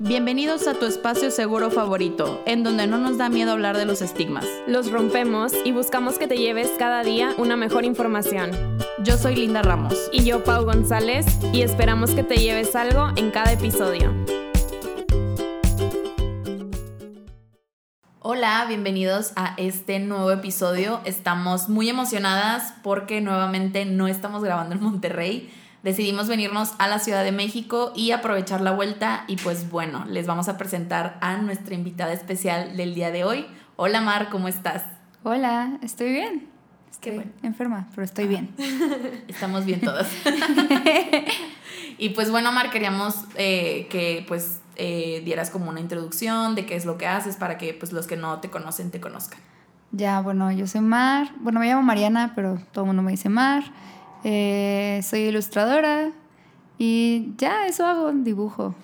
Bienvenidos a tu espacio seguro favorito, en donde no nos da miedo hablar de los estigmas. Los rompemos y buscamos que te lleves cada día una mejor información. Yo soy Linda Ramos. Y yo, Pau González, y esperamos que te lleves algo en cada episodio. Hola, bienvenidos a este nuevo episodio. Estamos muy emocionadas porque nuevamente no estamos grabando en Monterrey decidimos venirnos a la Ciudad de México y aprovechar la vuelta y pues bueno, les vamos a presentar a nuestra invitada especial del día de hoy. Hola Mar, ¿cómo estás? Hola, estoy bien. Estoy enferma, pero estoy bien. Estamos bien todas. y pues bueno, Mar, queríamos eh, que pues eh, dieras como una introducción de qué es lo que haces para que pues los que no te conocen te conozcan. Ya, bueno, yo soy Mar. Bueno, me llamo Mariana, pero todo el mundo me dice Mar. Eh, soy ilustradora y ya eso hago, dibujo.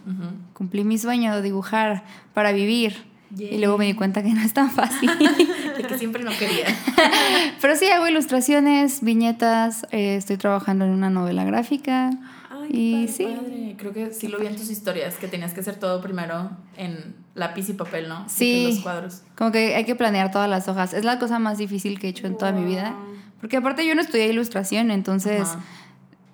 Cumplí mi sueño de dibujar para vivir. Y luego me di cuenta que no es tan fácil. de que siempre no quería. Pero sí, hago ilustraciones, viñetas, eh, estoy trabajando en una novela gráfica. y sí. Creo que sí lo vi en tus historias, que tenías que hacer todo primero en lápiz y papel, ¿no? Sí. En los cuadros. Como que hay que planear todas las hojas. Es la cosa más difícil que he hecho en toda mi vida. Porque aparte yo no estudié ilustración, entonces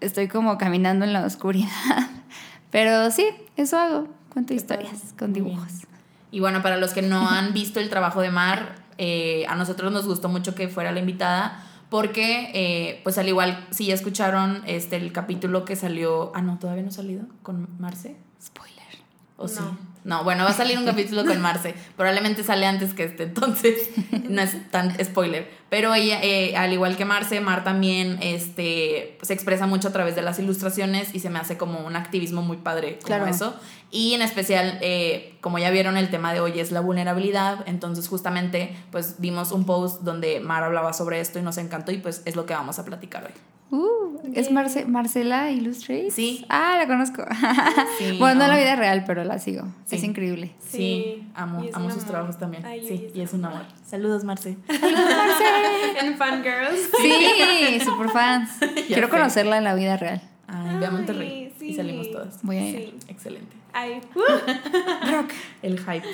estoy como caminando en la oscuridad. Pero sí, eso hago. Cuento historias con dibujos. Y bueno, para los que no han visto el trabajo de Mar, eh, a nosotros nos gustó mucho que fuera la invitada porque, eh, pues al igual, si ya escucharon este, el capítulo que salió, ah, no, todavía no ha salido con Marce. Spoiler. ¿O sí? No, bueno, va a salir un capítulo con Marce. Probablemente sale antes que este, entonces no es tan spoiler. Pero ella, eh, al igual que Marce, Mar también este, se expresa mucho a través de las ilustraciones y se me hace como un activismo muy padre como eso. Y en especial, eh, como ya vieron, el tema de hoy es la vulnerabilidad. Entonces, justamente, pues vimos un post donde Mar hablaba sobre esto y nos encantó y pues es lo que vamos a platicar hoy. Uh, ¿Es Marcela Illustrates? Sí. Ah, la conozco. bueno, no la vida real, pero la sigo. Es increíble. Sí, amo, amo sus trabajos también. sí, y es un amor. Saludos, Marce. Saludos, Marce. en Fangirls. Sí, super fans. Quiero conocerla en la vida real. Ay, ve a Monterrey y salimos todas. Voy a ir. Excelente. Ay. Rock. El hype.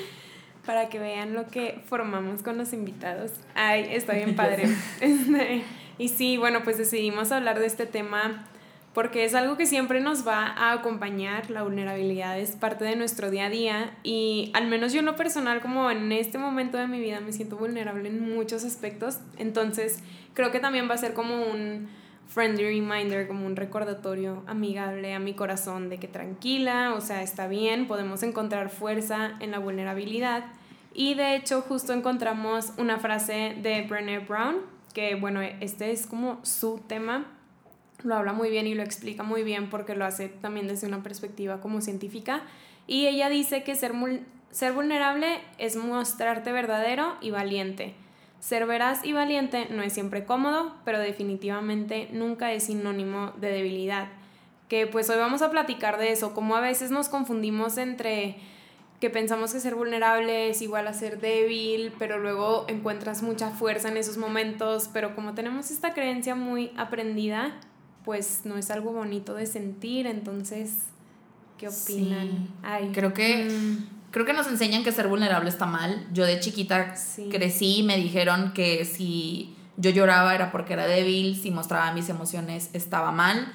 Para que vean lo que formamos con los invitados. Ay, está bien padre. Este, y sí, bueno, pues decidimos hablar de este tema porque es algo que siempre nos va a acompañar, la vulnerabilidad es parte de nuestro día a día y al menos yo en lo personal como en este momento de mi vida me siento vulnerable en muchos aspectos, entonces creo que también va a ser como un friendly reminder, como un recordatorio amigable a mi corazón de que tranquila, o sea, está bien, podemos encontrar fuerza en la vulnerabilidad. Y de hecho justo encontramos una frase de Brené Brown que bueno, este es como su tema, lo habla muy bien y lo explica muy bien porque lo hace también desde una perspectiva como científica. Y ella dice que ser, ser vulnerable es mostrarte verdadero y valiente. Ser veraz y valiente no es siempre cómodo, pero definitivamente nunca es sinónimo de debilidad. Que pues hoy vamos a platicar de eso, como a veces nos confundimos entre que pensamos que ser vulnerable es igual a ser débil, pero luego encuentras mucha fuerza en esos momentos, pero como tenemos esta creencia muy aprendida, pues no es algo bonito de sentir, entonces, ¿qué opinan? Ay, creo que... Mm. Creo que nos enseñan que ser vulnerable está mal. Yo de chiquita crecí y me dijeron que si yo lloraba era porque era débil, si mostraba mis emociones estaba mal.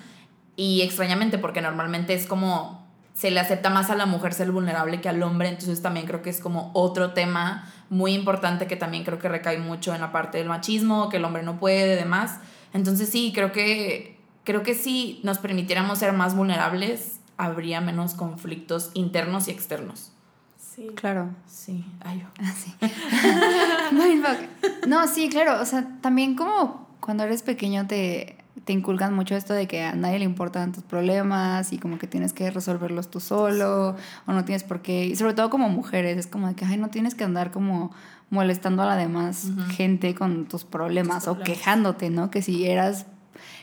Y extrañamente, porque normalmente es como se le acepta más a la mujer ser vulnerable que al hombre, entonces también creo que es como otro tema muy importante que también creo que recae mucho en la parte del machismo, que el hombre no puede, demás. Entonces sí, creo que creo que si nos permitiéramos ser más vulnerables, habría menos conflictos internos y externos. Sí. Claro. Sí. Ay, ah, sí. no, sí, claro. O sea, también como cuando eres pequeño te te inculcan mucho esto de que a nadie le importan tus problemas y como que tienes que resolverlos tú solo o no tienes por qué, y sobre todo como mujeres, es como de que, ay, no tienes que andar como molestando a la demás gente con tus problemas, o quejándote, ¿no? Que si eras,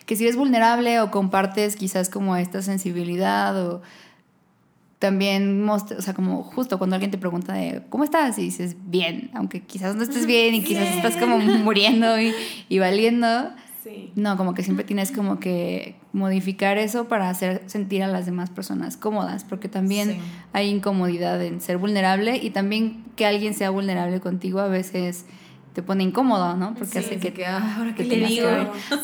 que si eres vulnerable o compartes quizás como esta sensibilidad o también, o sea, como justo cuando alguien te pregunta de, ¿cómo estás? Y dices, bien, aunque quizás no estés bien y quizás estás como muriendo y, y valiendo. No, como que siempre tienes como que modificar eso para hacer sentir a las demás personas cómodas, porque también hay incomodidad en ser vulnerable y también que alguien sea vulnerable contigo a veces te pone incómodo, ¿no? Porque hace que, ah, ahora que le digo.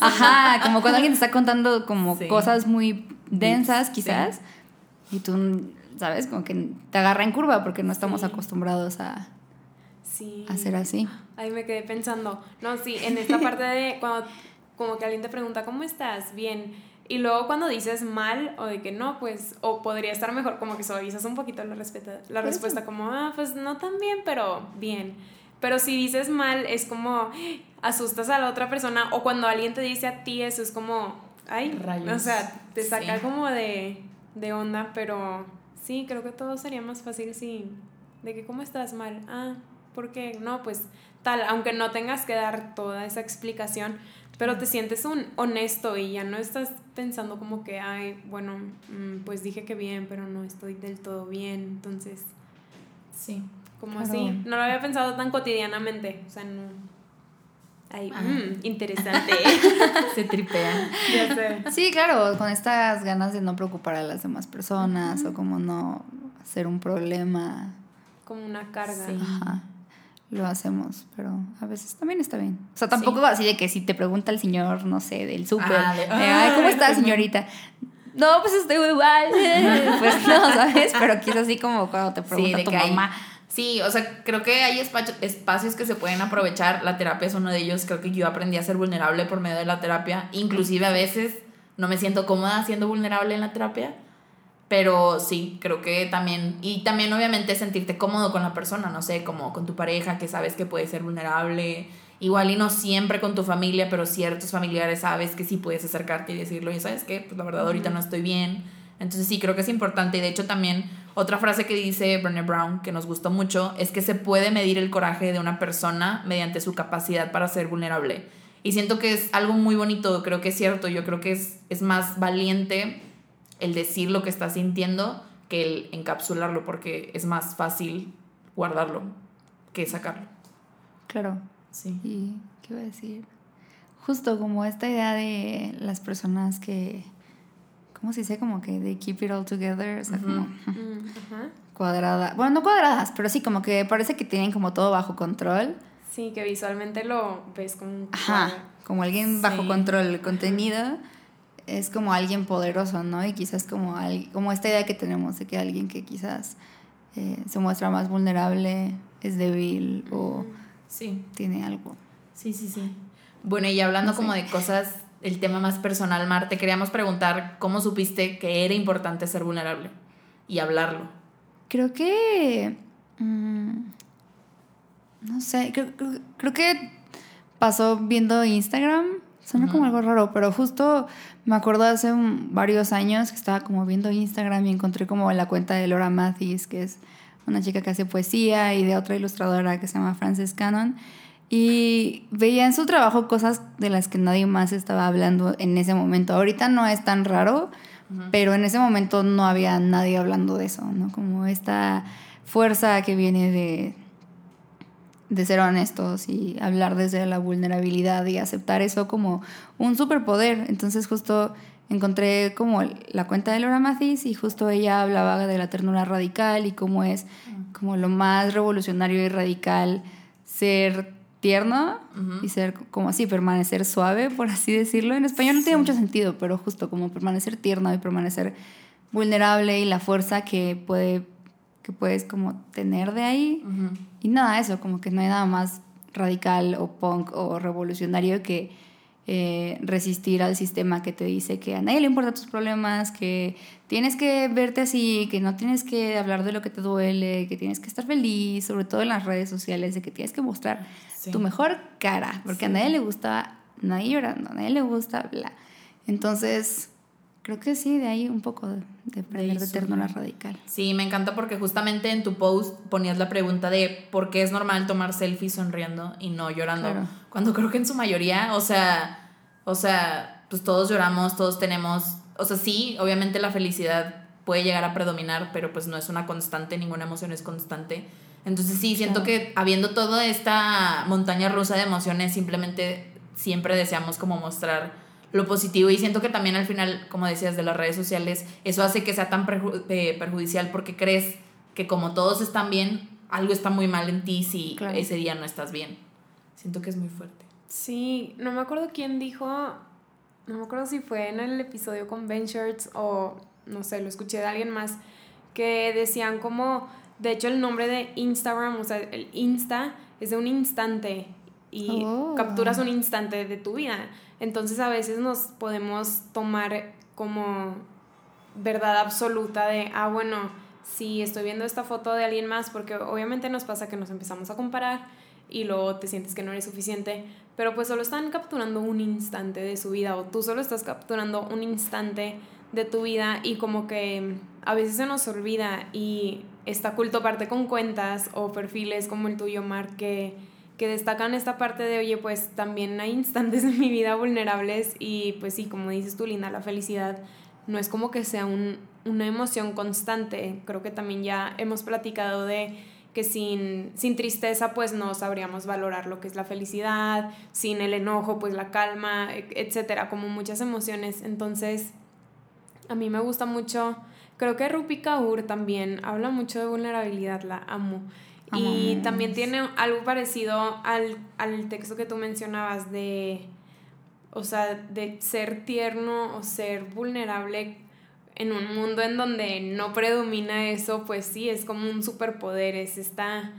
ajá, como cuando alguien te está contando como cosas muy densas quizás y tú, ¿sabes? Como que te agarra en curva porque no estamos acostumbrados a, a hacer así. Ahí me quedé pensando, no, sí, en esta parte de cuando como que alguien te pregunta, ¿cómo estás? Bien. Y luego cuando dices mal o de que no, pues, o podría estar mejor, como que suavizas un poquito la, respeta, la respuesta, como, ah, pues no tan bien, pero bien. Pero si dices mal, es como asustas a la otra persona, o cuando alguien te dice a ti eso, es como, ay, Rayos. o sea, te saca como de, de onda, pero sí, creo que todo sería más fácil si, de que, ¿cómo estás mal? Ah, ¿por qué? No, pues tal, aunque no tengas que dar toda esa explicación, pero te sientes un honesto y ya no estás pensando como que, ay, bueno, mm, pues dije que bien, pero no estoy del todo bien, entonces... Sí. Como así, no lo había pensado tan cotidianamente, o sea, no... Ay, ah. mm, interesante. Se tripea. Ya sé. Sí, claro, con estas ganas de no preocupar a las demás personas o como no hacer un problema. Como una carga. Sí. Ajá lo hacemos, pero a veces también está bien. O sea, tampoco así de que si te pregunta el señor, no sé, del súper, ah, ay, ¿cómo está señorita? No, pues estoy igual. pues no, ¿sabes? Pero quizás así como cuando te pregunta tu mamá. Sí, o sea, creo que hay espacios que se pueden aprovechar. La terapia es uno de ellos. Creo que yo aprendí a ser vulnerable por medio de la terapia. Inclusive a veces no me siento cómoda siendo vulnerable en la terapia. Pero sí, creo que también, y también obviamente sentirte cómodo con la persona, no sé, como con tu pareja, que sabes que puede ser vulnerable, igual y no siempre con tu familia, pero ciertos familiares sabes que sí puedes acercarte y decirlo, y sabes que, pues la verdad ahorita no estoy bien. Entonces sí, creo que es importante, y de hecho también otra frase que dice Brené Brown, que nos gustó mucho, es que se puede medir el coraje de una persona mediante su capacidad para ser vulnerable. Y siento que es algo muy bonito, creo que es cierto, yo creo que es, es más valiente el decir lo que estás sintiendo que el encapsularlo, porque es más fácil guardarlo que sacarlo. Claro. Sí. ¿Y qué iba a decir? Justo como esta idea de las personas que, ¿cómo se dice? Como que de keep it all together, o sea, como mm, cuadrada. Bueno, no cuadradas, pero sí, como que parece que tienen como todo bajo control. Sí, que visualmente lo ves como... Ajá, como alguien bajo control el contenido es como alguien poderoso, ¿no? Y quizás como, como esta idea que tenemos de que alguien que quizás eh, se muestra más vulnerable es débil o sí. tiene algo. Sí, sí, sí. Bueno, y hablando como de cosas, el tema más personal, Mar, te queríamos preguntar cómo supiste que era importante ser vulnerable y hablarlo. Creo que... Mm, no sé, creo, creo que pasó viendo Instagram Suena como algo raro, pero justo me acuerdo hace varios años que estaba como viendo Instagram y encontré como la cuenta de Laura Mathis, que es una chica que hace poesía, y de otra ilustradora que se llama Frances Cannon. Y veía en su trabajo cosas de las que nadie más estaba hablando en ese momento. Ahorita no es tan raro, pero en ese momento no había nadie hablando de eso, ¿no? Como esta fuerza que viene de de ser honestos y hablar desde la vulnerabilidad y aceptar eso como un superpoder. Entonces justo encontré como la cuenta de Laura Mathis y justo ella hablaba de la ternura radical y cómo es como lo más revolucionario y radical ser tierno y ser como así, permanecer suave, por así decirlo. En español no tiene mucho sentido, pero justo como permanecer tierno y permanecer vulnerable y la fuerza que puede que puedes como tener de ahí. Y nada, eso, como que no hay nada más radical o punk o revolucionario que eh, resistir al sistema que te dice que a nadie le importan tus problemas, que tienes que verte así, que no tienes que hablar de lo que te duele, que tienes que estar feliz, sobre todo en las redes sociales, de que tienes que mostrar tu mejor cara, porque a nadie le gusta nadie llorando, a nadie le gusta bla. Entonces, Creo que sí, de ahí un poco de, de aprender de ternura radical. Sí, me encanta porque justamente en tu post ponías la pregunta de por qué es normal tomar selfies sonriendo y no llorando. Cuando creo que en su mayoría, o sea, o sea, pues todos lloramos, todos tenemos, o sea, sí, obviamente la felicidad puede llegar a predominar, pero pues no es una constante, ninguna emoción es constante. Entonces sí, siento que habiendo toda esta montaña rusa de emociones, simplemente siempre deseamos como mostrar lo positivo y siento que también al final, como decías, de las redes sociales, eso hace que sea tan eh, perjudicial porque crees que como todos están bien, algo está muy mal en ti si ese día no estás bien. Siento que es muy fuerte. Sí, no me acuerdo quién dijo, no me acuerdo si fue en el episodio con Ben Shirts o no sé, lo escuché de alguien más, que decían como, de hecho el nombre de Instagram, o sea, el Insta es de un instante y oh. capturas un instante de tu vida. Entonces a veces nos podemos tomar como verdad absoluta de, ah, bueno, si estoy viendo esta foto de alguien más, porque obviamente nos pasa que nos empezamos a comparar y luego te sientes que no eres suficiente, pero pues solo están capturando un instante de su vida o tú solo estás capturando un instante de tu vida y como que a veces se nos olvida y está culto parte con cuentas o perfiles como el tuyo, Mark, que, que destacan esta parte de, oye, pues también hay instantes en mi vida vulnerables y pues sí, como dices tú, Linda, la felicidad no es como que sea un, una emoción constante. Creo que también ya hemos platicado de que sin, sin tristeza pues no sabríamos valorar lo que es la felicidad, sin el enojo pues la calma, etcétera, como muchas emociones. Entonces, a mí me gusta mucho, creo que Rupi Kaur también habla mucho de vulnerabilidad, la amo. Y también tiene algo parecido al, al texto que tú mencionabas de, o sea, de ser tierno o ser vulnerable en un mundo en donde no predomina eso, pues sí, es como un superpoder, es esta,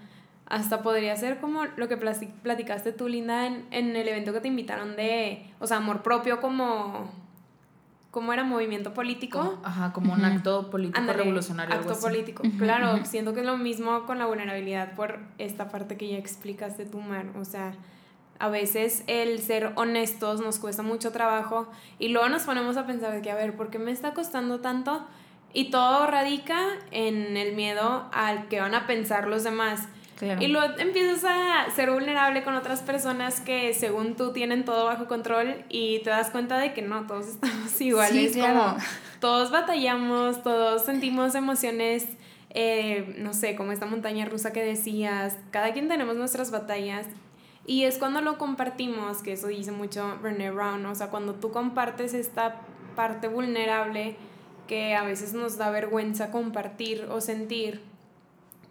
hasta podría ser como lo que platicaste tú, Linda, en, en el evento que te invitaron de, o sea, amor propio como, ¿cómo era? Movimiento político. ajá, como un acto político revolucionario. Acto político, claro, siento que es lo mismo con la vulnerabilidad por esta parte que ya explicaste tú, Mar, o sea a veces el ser honestos nos cuesta mucho trabajo y luego nos ponemos a pensar de que, a ver, ¿por qué me está costando tanto? Y todo radica en el miedo al que van a pensar los demás. Y luego empiezas a ser vulnerable con otras personas que según tú tienen todo bajo control y te das cuenta de que no, todos estamos iguales. como todos batallamos, todos sentimos emociones, eh, no sé, como esta montaña rusa que decías. Cada quien tenemos nuestras batallas y es cuando lo compartimos, que eso dice mucho Brené Brown, o sea, cuando tú compartes esta parte vulnerable que a veces nos da vergüenza compartir o sentir,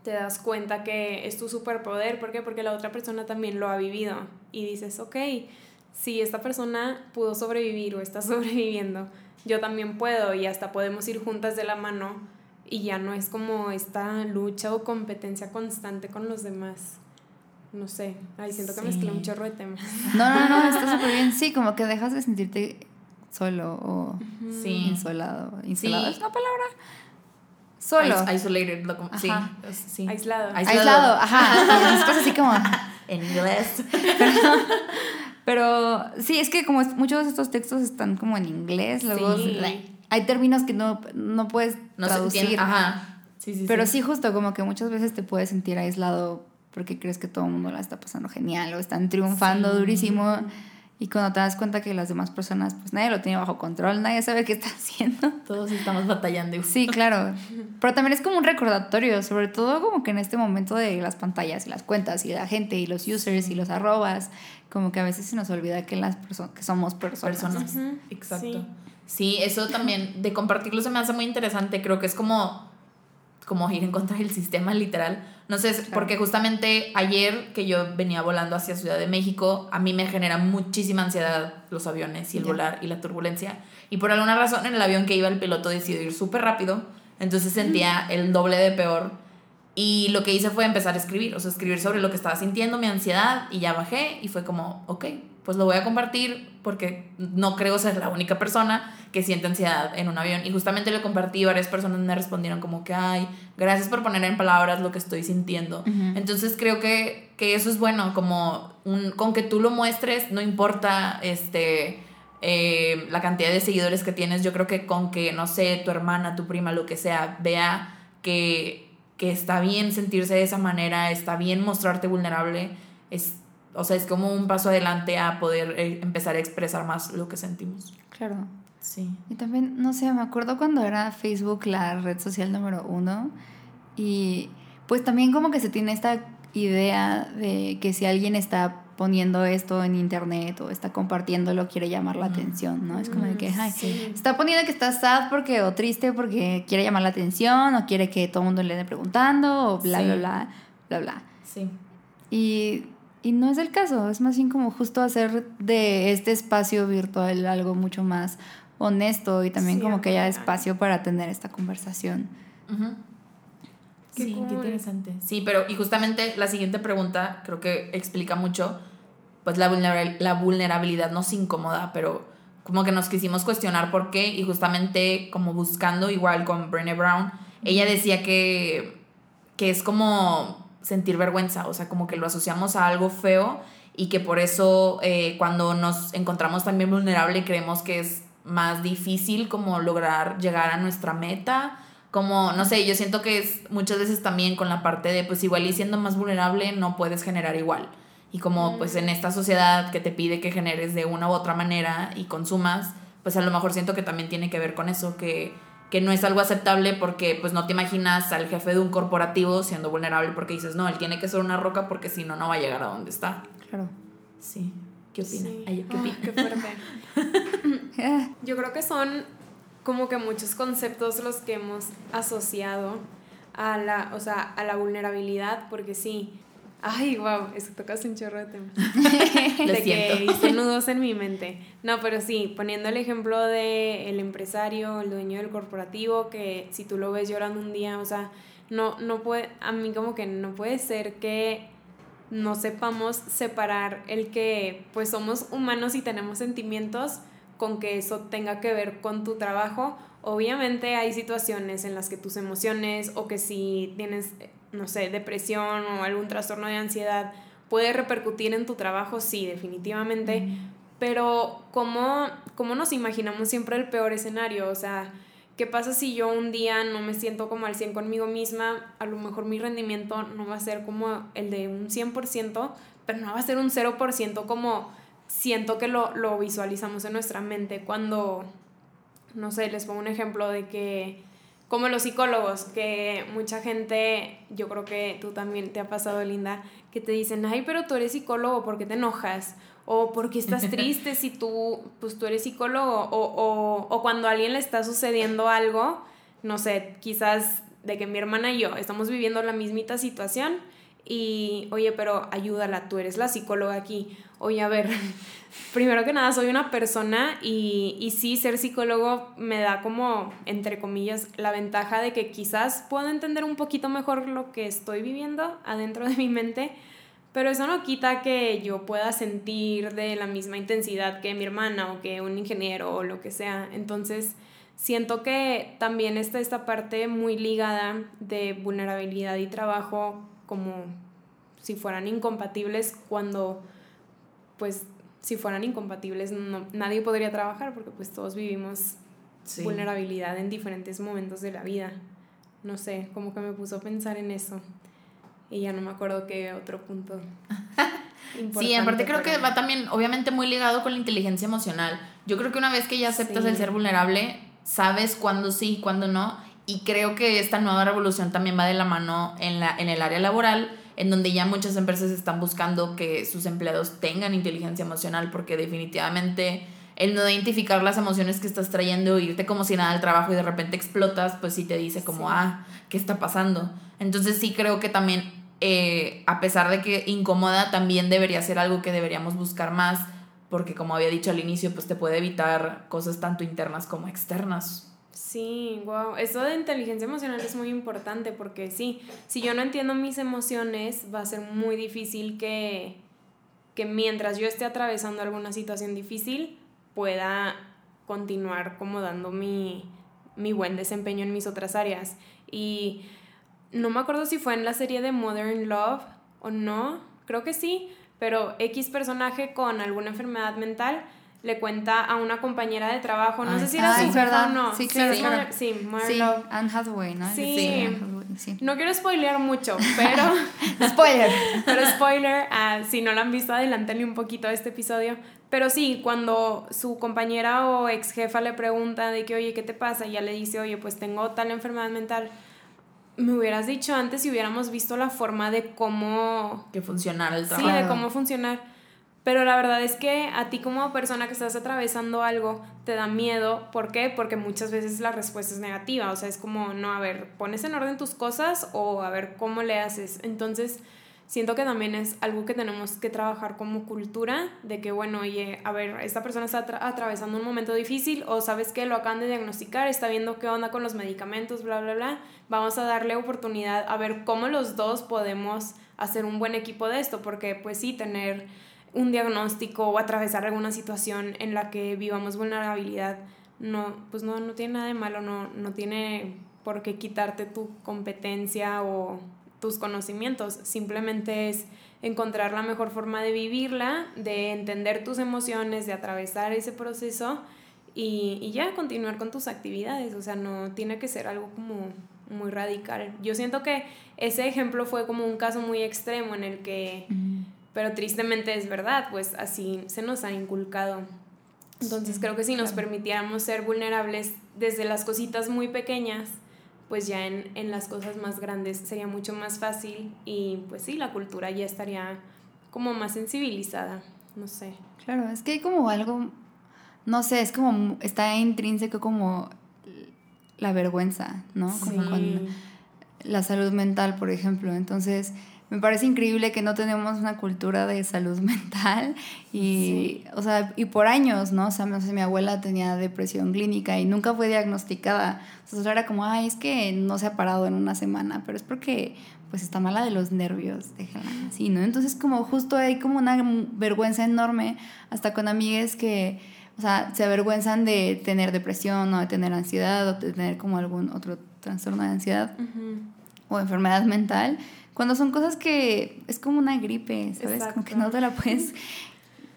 te das cuenta que es tu superpoder. ¿Por qué? Porque la otra persona también lo ha vivido. Y dices, ok, si esta persona pudo sobrevivir o está sobreviviendo, yo también puedo y hasta podemos ir juntas de la mano y ya no es como esta lucha o competencia constante con los demás no sé, ay, siento que me mezclé un chorro de temas. No, no, no, está súper bien. Sí, como que dejas de sentirte solo o insolado. ¿Insolado es una palabra? Solo. isolated, sí, sí. Aislado. Aislado. ajá. es cosas así como... en inglés. Pero, sí, es que como muchos de estos textos están como en inglés, luego hay términos que no, no puedes no traducir. Ajá. Sí, sí, Pero sí, justo como que muchas veces te puedes sentir aislado porque crees que todo el mundo la está pasando genial o están triunfando durísimo. Y cuando te das cuenta que las demás personas, pues nadie lo tiene bajo control, nadie sabe qué está haciendo. Todos estamos batallando. Sí, claro. Pero también es como un recordatorio, sobre todo como que en este momento de las pantallas y las cuentas y la gente y los users y los arrobas, como que a veces se nos olvida que, las que somos personas. Personas, exacto. Sí. eso también de compartirlo se me hace muy interesante. Creo que es como, como ir en contra del sistema literal no sé, porque justamente ayer que yo venía volando hacia Ciudad de México, a mí me genera muchísima ansiedad los aviones y el volar y la turbulencia. Y por alguna razón en el avión que iba el piloto decidió ir súper rápido, entonces sentía el doble de peor. Y lo que hice fue empezar a escribir, o sea, escribir sobre lo que estaba sintiendo, mi ansiedad, y ya bajé y fue como, ok, pues lo voy a compartir porque no creo ser la única persona que siente ansiedad en un avión. Y justamente lo compartí, varias personas me respondieron como que, ay, gracias por poner en palabras lo que estoy sintiendo. Entonces creo que, que, eso es bueno, como un, con que tú lo muestres, no importa este, eh, la cantidad de seguidores que tienes, yo creo que con que, no sé, tu hermana, tu prima, lo que sea, vea que, que está bien sentirse de esa manera, está bien mostrarte vulnerable, es o sea, es como un paso adelante a poder eh, empezar a expresar más lo que sentimos. Claro. Sí. Y también, no sé, me acuerdo cuando era Facebook la red social número uno y pues también como que se tiene esta idea de que si alguien está poniendo esto en internet o está compartiéndolo, quiere llamar la atención, ¿no? Es como de que, ay, está poniendo que está sad porque o triste porque quiere llamar la atención o quiere que todo el mundo le esté preguntando o bla, bla, bla, bla, bla. Sí. Y, y no es el caso, es más bien como justo hacer de este espacio virtual algo mucho más honesto y también como que haya espacio para tener esta conversación. Sí, qué interesante. Sí, pero y justamente la siguiente pregunta creo que explica mucho, pues la, la vulnerabilidad nos incomoda, pero como que nos quisimos cuestionar por qué y justamente como buscando igual con Brené Brown, ella decía que, que es como sentir vergüenza, o sea, como que lo asociamos a algo feo y que por eso eh, cuando nos encontramos también vulnerable creemos que es más difícil como lograr llegar a nuestra meta. Como, no sé, yo siento que es muchas veces también con la parte de, pues igual y siendo más vulnerable no puedes generar igual. Y como pues en esta sociedad que te pide que generes de una u otra manera y consumas, pues a lo mejor siento que también tiene que ver con eso, que, que no es algo aceptable porque pues no te imaginas al jefe de un corporativo siendo vulnerable porque dices, no, él tiene que ser una roca porque si no, no va a llegar a donde está. Claro. Sí. ¿Qué opina? ¿qué ah, opina? qué fuerte. Yo creo que son como que muchos conceptos los que hemos asociado a la, o sea, a la vulnerabilidad, porque sí. Ay, wow, eso tocas un chorro de temas. de que hice nudos en mi mente. No, pero sí, poniendo el ejemplo de el empresario, el dueño del corporativo, que si tú lo ves llorando un día, o sea, no, no puede, a mí como que no puede ser que no sepamos separar el que pues somos humanos y tenemos sentimientos con que eso tenga que ver con tu trabajo. Obviamente hay situaciones en las que tus emociones o que si tienes, no sé, depresión o algún trastorno de ansiedad puede repercutir en tu trabajo, sí, definitivamente. Pero ¿cómo, ¿cómo nos imaginamos siempre el peor escenario? O sea, ¿Qué pasa si yo un día no me siento como al 100 conmigo misma? A lo mejor mi rendimiento no va a ser como el de un 100%, pero no va a ser un 0% como siento que lo, lo visualizamos en nuestra mente cuando, no sé, les pongo un ejemplo de que, como los psicólogos, que mucha gente, yo creo que tú también te ha pasado, Linda, que te dicen, ay, pero tú eres psicólogo, ¿por qué te enojas? o porque estás triste si tú, pues tú eres psicólogo, o, o, o cuando a alguien le está sucediendo algo, no sé, quizás de que mi hermana y yo estamos viviendo la mismita situación y, oye, pero ayúdala, tú eres la psicóloga aquí. Oye, a ver, primero que nada, soy una persona y, y sí, ser psicólogo me da como, entre comillas, la ventaja de que quizás puedo entender un poquito mejor lo que estoy viviendo adentro de mi mente, pero eso no quita que yo pueda sentir de la misma intensidad que mi hermana o que un ingeniero o lo que sea. Entonces, siento que también está esta parte muy ligada de vulnerabilidad y trabajo como si fueran incompatibles cuando, pues, si fueran incompatibles nadie podría trabajar porque pues todos vivimos vulnerabilidad en diferentes momentos de la vida. No sé, como que me puso a pensar en eso. Y ya no me acuerdo qué otro punto. sí, aparte creo que va también, obviamente, muy ligado con la inteligencia emocional. Yo creo que una vez que ya aceptas el ser vulnerable, sabes cuándo sí y cuándo no. Y creo que esta nueva revolución también va de la mano en, la, en el área laboral, en donde ya muchas empresas están buscando que sus empleados tengan inteligencia emocional, porque definitivamente el no identificar las emociones que estás trayendo, irte como si nada al trabajo y de repente explotas, pues sí te dice como, ah, ¿qué está pasando? Entonces sí creo que también, eh, a pesar de que incomoda, también debería ser algo que deberíamos buscar más, porque como había dicho al inicio, pues te puede evitar cosas tanto internas como externas. Sí, wow. Eso de inteligencia emocional es muy importante porque sí, si yo no entiendo mis emociones, va a ser muy difícil que, que mientras yo esté atravesando alguna situación difícil, pueda continuar como dando mi, mi buen desempeño en mis otras áreas. Y no me acuerdo si fue en la serie de Modern Love o no, creo que sí, pero X personaje con alguna enfermedad mental le cuenta a una compañera de trabajo, no sé si era su verdad o no. Sí, claro. Sí, sí, Love. Anne Hathaway, ¿no? Sí. sí. No quiero spoilear mucho, pero... spoiler. pero spoiler, uh, si no lo han visto, adelántenle un poquito a este episodio. Pero sí, cuando su compañera o ex jefa le pregunta de que, oye, ¿qué te pasa? Y ya le dice, oye, pues tengo tal enfermedad mental me hubieras dicho antes si hubiéramos visto la forma de cómo... Que funcionara el trabajo. Sí, de cómo funcionar. Pero la verdad es que a ti como persona que estás atravesando algo te da miedo. ¿Por qué? Porque muchas veces la respuesta es negativa. O sea, es como, no, a ver, pones en orden tus cosas o a ver cómo le haces. Entonces, siento que también es algo que tenemos que trabajar como cultura, de que, bueno, oye, a ver, esta persona está atravesando un momento difícil o sabes que lo acaban de diagnosticar, está viendo qué onda con los medicamentos, bla, bla, bla. Vamos a darle oportunidad a ver cómo los dos podemos hacer un buen equipo de esto, porque pues sí, tener un diagnóstico o atravesar alguna situación en la que vivamos vulnerabilidad, no, pues no, no tiene nada de malo, no, no tiene por qué quitarte tu competencia o tus conocimientos, simplemente es encontrar la mejor forma de vivirla, de entender tus emociones, de atravesar ese proceso y, y, ya continuar con tus actividades, o sea, no tiene que ser algo como muy radical. Yo siento que ese ejemplo fue como un caso muy extremo en el que pero tristemente es verdad, pues así se nos ha inculcado. Entonces creo que si nos permitiéramos ser vulnerables desde las cositas muy pequeñas, pues ya en, en, las cosas más grandes sería mucho más fácil y pues sí, la cultura ya estaría como más sensibilizada, no sé. Claro, es que hay como algo, no sé, es como, está intrínseco como la vergüenza, ¿no? Como con la salud mental, por ejemplo. Entonces, me parece increíble que no tenemos una cultura de salud mental y, o sea, y por años, ¿no? O sea, mi abuela tenía depresión clínica y nunca fue diagnosticada. Sea, era como, ay, es que no se ha parado en una semana, pero es porque pues está mala de los nervios, déjala así, ¿no? Entonces como justo hay como una vergüenza enorme hasta con amigas que, o sea, se avergüenzan de tener depresión o de tener ansiedad o de tener como algún otro trastorno de ansiedad o enfermedad mental cuando son cosas que es como una gripe, ¿sabes? Como que no te la puedes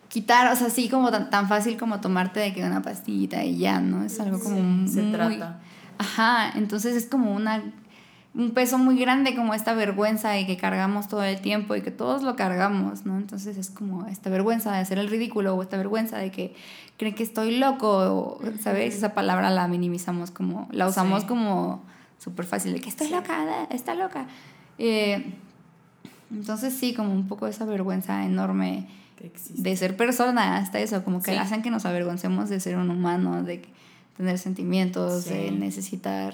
quitar, o sea, así como tan, tan fácil como tomarte de que una pastillita y ya, ¿no? Es algo como muy... Se trata. Ajá, entonces es como una un peso muy grande como esta vergüenza y que cargamos todo el tiempo y que todos lo cargamos, ¿no? Entonces es como esta vergüenza de hacer el ridículo o esta vergüenza de que creen que estoy loco, ¿sabes? Esa palabra la minimizamos como, la usamos como súper fácil de que estoy loca, está loca. Eh, entonces sí, como un poco esa vergüenza enorme de ser persona, hasta eso, como que hacen que nos avergoncemos de ser un humano, de tener sentimientos, de necesitar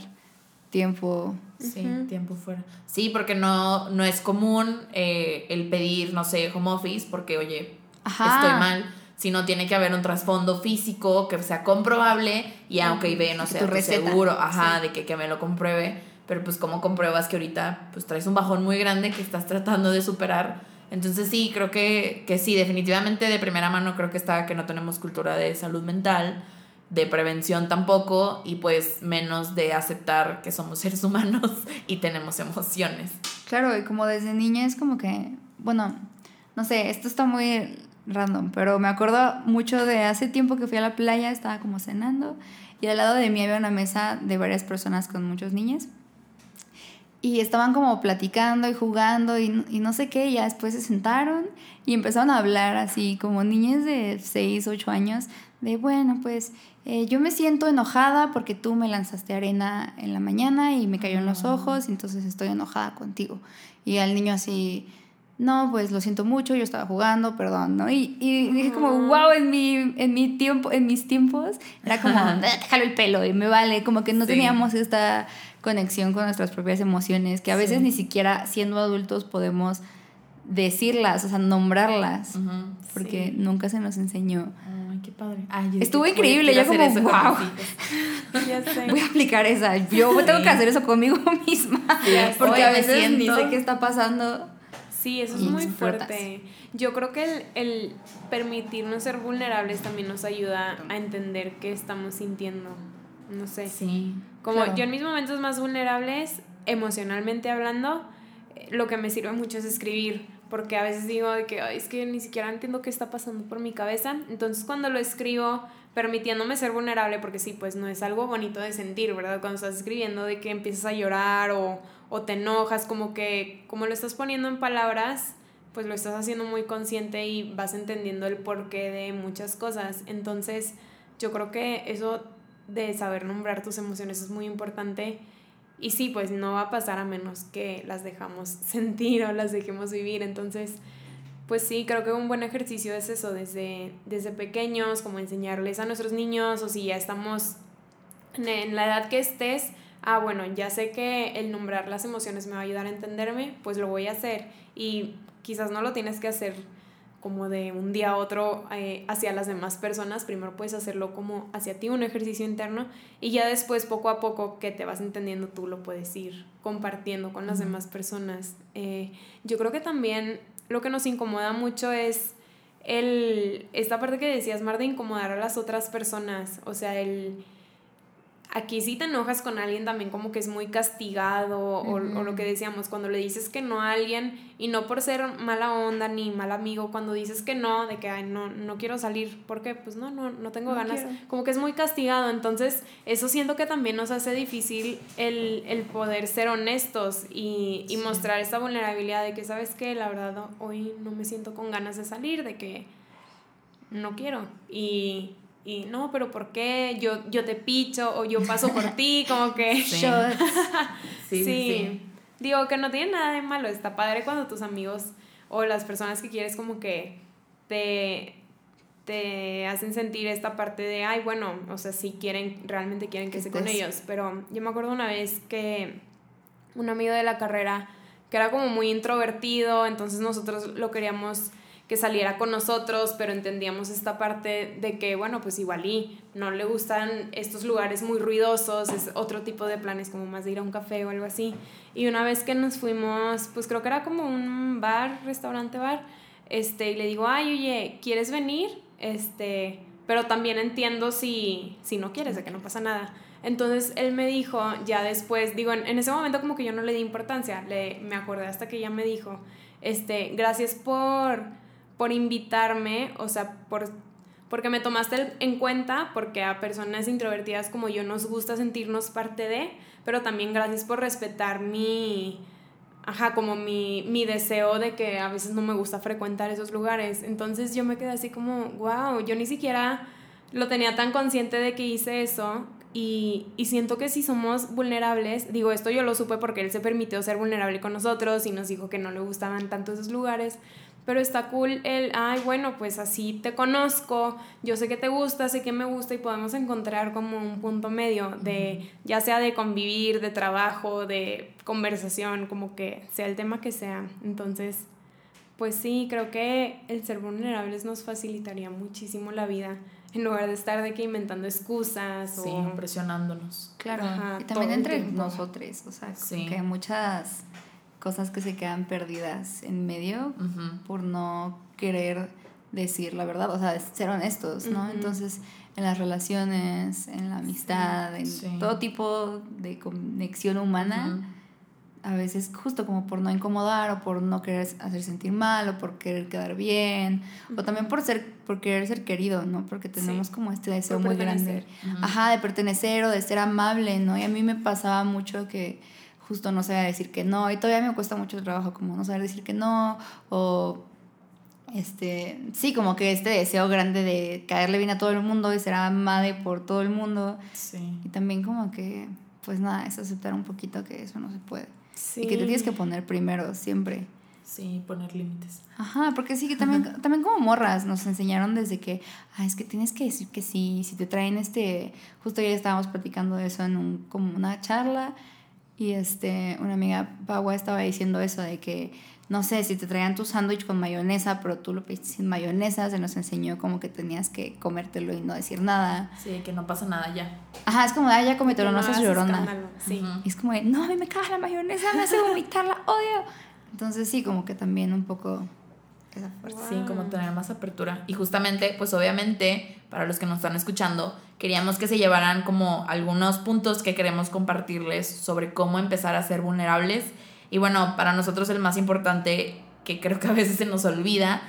tiempo. Sí, tiempo fuera. Sí, porque no, no es común eh, el pedir, no sé, home office, porque oye, estoy mal sino tiene que haber un trasfondo físico que sea comprobable y aunque ve, no sé, seguro, ajá, de que, que me lo compruebe pero pues cómo compruebas que ahorita pues traes un bajón muy grande que estás tratando de superar. Entonces sí, creo que, que sí, definitivamente de primera mano creo que está que no tenemos cultura de salud mental, de prevención tampoco y pues menos de aceptar que somos seres humanos y tenemos emociones. Claro, y como desde niña es como que, bueno, no sé, esto está muy random, pero me acuerdo mucho de hace tiempo que fui a la playa, estaba como cenando y al lado de mí había una mesa de varias personas con muchos niños y estaban como platicando y jugando y, no sé qué, y ya después se sentaron y empezaron a hablar así como niñas de 6, 8 años, de bueno, pues eh, yo me siento enojada porque tú me lanzaste arena en la mañana y me cayó en los ah. ojos, y entonces estoy enojada contigo. Y al niño así, no, pues lo siento mucho, yo estaba jugando, perdón, ¿no? Y, y dije como, wow, en mi, en mi tiempo, en mis tiempos, era como, déjalo el pelo y me vale, como que no teníamos esta conexión con nuestras propias emociones, que a veces ni siquiera siendo adultos podemos decirlas, o sea, nombrarlas, porque nunca se nos enseñó. Ay, qué padre. Estuvo increíble, yo como, wow. Voy a aplicar esa. Yo tengo que hacer eso conmigo misma, porque a veces ni sé qué está pasando. Sí, eso es muy fuerte. Yo creo que el, el permitirnos ser vulnerables también nos ayuda a entender qué estamos sintiendo no sé. Sí. Como yo en mis momentos más vulnerables, emocionalmente hablando, eh, lo que me sirve mucho es escribir, porque a veces digo de que es que ni siquiera entiendo qué está pasando por mi cabeza. Entonces cuando lo escribo, permitiéndome ser vulnerable, porque sí, pues no es algo bonito de sentir, ¿verdad? Cuando estás escribiendo de que empiezas a llorar o, o te enojas, como que como lo estás poniendo en palabras, pues lo estás haciendo muy consciente y vas entendiendo el porqué de muchas cosas. Entonces yo creo que eso de saber nombrar tus emociones es muy importante. Y sí, pues no va a pasar a menos que las dejamos sentir o las dejemos vivir. Entonces, pues sí, creo que un buen ejercicio es eso, desde, desde pequeños, como enseñarles a nuestros niños, o si ya estamos en la edad que estés, ah, bueno, ya sé que el nombrar las emociones me va a ayudar a entenderme, pues lo voy a hacer. Y quizás no lo tienes que hacer como de un día a otro eh, hacia las demás personas, primero puedes hacerlo como hacia ti, un ejercicio interno, y ya después poco a poco que te vas entendiendo tú lo puedes ir compartiendo con las demás personas. Eh, yo creo que también lo que nos incomoda mucho es el, esta parte que decías, Mar, de incomodar a las otras personas, o sea, el Aquí si te enojas con alguien también como que es muy castigado o, lo que decíamos, cuando le dices que no a alguien y no por ser mala onda ni mal amigo, cuando dices que no, de que Ay, no, no quiero salir, porque pues no, no, no tengo ganas, como que es muy castigado, entonces eso siento que también nos hace difícil el, poder ser honestos y, y mostrar esta vulnerabilidad de que sabes que la verdad hoy no me siento con ganas de salir, de que no quiero y y no, pero ¿por qué? Yo, yo te picho o yo paso por ti, como que... Sí. sí, sí. Digo que no tiene nada de malo, está padre cuando tus amigos o las personas que quieres como que te, te hacen sentir esta parte de, ay, bueno, o sea, si quieren, realmente quieren que esté con ellos. Pero yo me acuerdo una vez que un amigo de la carrera, que era como muy introvertido, entonces nosotros lo queríamos que saliera con nosotros, pero entendíamos esta parte de que, bueno, pues igual y no le gustan estos lugares muy ruidosos, es otro tipo de planes como más de ir a un café o algo así. Y una vez que nos fuimos, pues creo que era como un bar, restaurante bar, este, y le digo, ay, oye, ¿quieres venir? Este, pero también entiendo si, si no quieres, de que no pasa nada. Entonces él me dijo, ya después, digo, en, en, ese momento como que yo no le di importancia, le, me acordé hasta que ella me dijo, este, gracias por por invitarme, o sea, por, porque me tomaste en cuenta, porque a personas introvertidas como yo nos gusta sentirnos parte de, pero también gracias por respetar mi, ajá, como mi, mi deseo de que a veces no me gusta frecuentar esos lugares. Entonces yo me quedé así como, wow, yo ni siquiera lo tenía tan consciente de que hice eso. Y, y siento que si somos vulnerables, digo, esto yo lo supe porque él se permitió ser vulnerable con nosotros y nos dijo que no le gustaban tanto esos lugares, pero está cool el, ay, bueno, pues así te conozco, yo sé que te gusta, sé que me gusta y podemos encontrar como un punto medio de, ya sea de convivir, de trabajo, de conversación, como que sea el tema que sea. Entonces, pues sí, creo que el ser vulnerables nos facilitaría muchísimo la vida en lugar de estar de que inventando excusas sí, o presionándonos. Claro, y también entre nosotros, o sea, que hay muchas cosas que se quedan perdidas en medio por no querer decir la verdad, o sea, ser honestos, ¿no? Entonces, en las relaciones, en la amistad, en todo tipo de conexión humana, a veces justo como por no incomodar o por no querer hacer sentir mal o por querer quedar bien o también por ser por querer ser querido, ¿no? Porque tenemos como este deseo muy grande, ajá, de pertenecer o de ser amable, ¿no? Y a mí me pasaba mucho que justo no sabía decir que no y todavía me cuesta mucho trabajo como no saber decir que no o este sí como que este deseo grande de caerle bien a todo el mundo y ser amada por todo el mundo sí. y también como que pues nada es aceptar un poquito que eso no se puede sí. y que te tienes que poner primero siempre Sí, poner límites. Ajá, porque sí, que también, también como morras nos enseñaron desde que, ah, es que tienes que decir que sí, si te traen este, justo ya estábamos platicando de eso en un, como una charla, y este, una amiga Pagua estaba diciendo eso de que, no sé, si te traían tu sándwich con mayonesa, pero tú lo pediste sin mayonesa, se nos enseñó como que tenías que comértelo y no decir nada. Sí, que no pasa nada ya. Ajá, es como, ah, ya cómetelo, no, seas llorona. Sí. Y es como, no, a mí me caga la mayonesa, me hace vomitar, la odio. Entonces sí, como que también un poco esa fuerza. Sí, como tener más apertura. Y justamente, pues obviamente, para los que nos están escuchando, queríamos que se llevaran como algunos puntos que queremos compartirles sobre cómo empezar a ser vulnerables. Y bueno, para nosotros el más importante, que creo que a veces se nos olvida,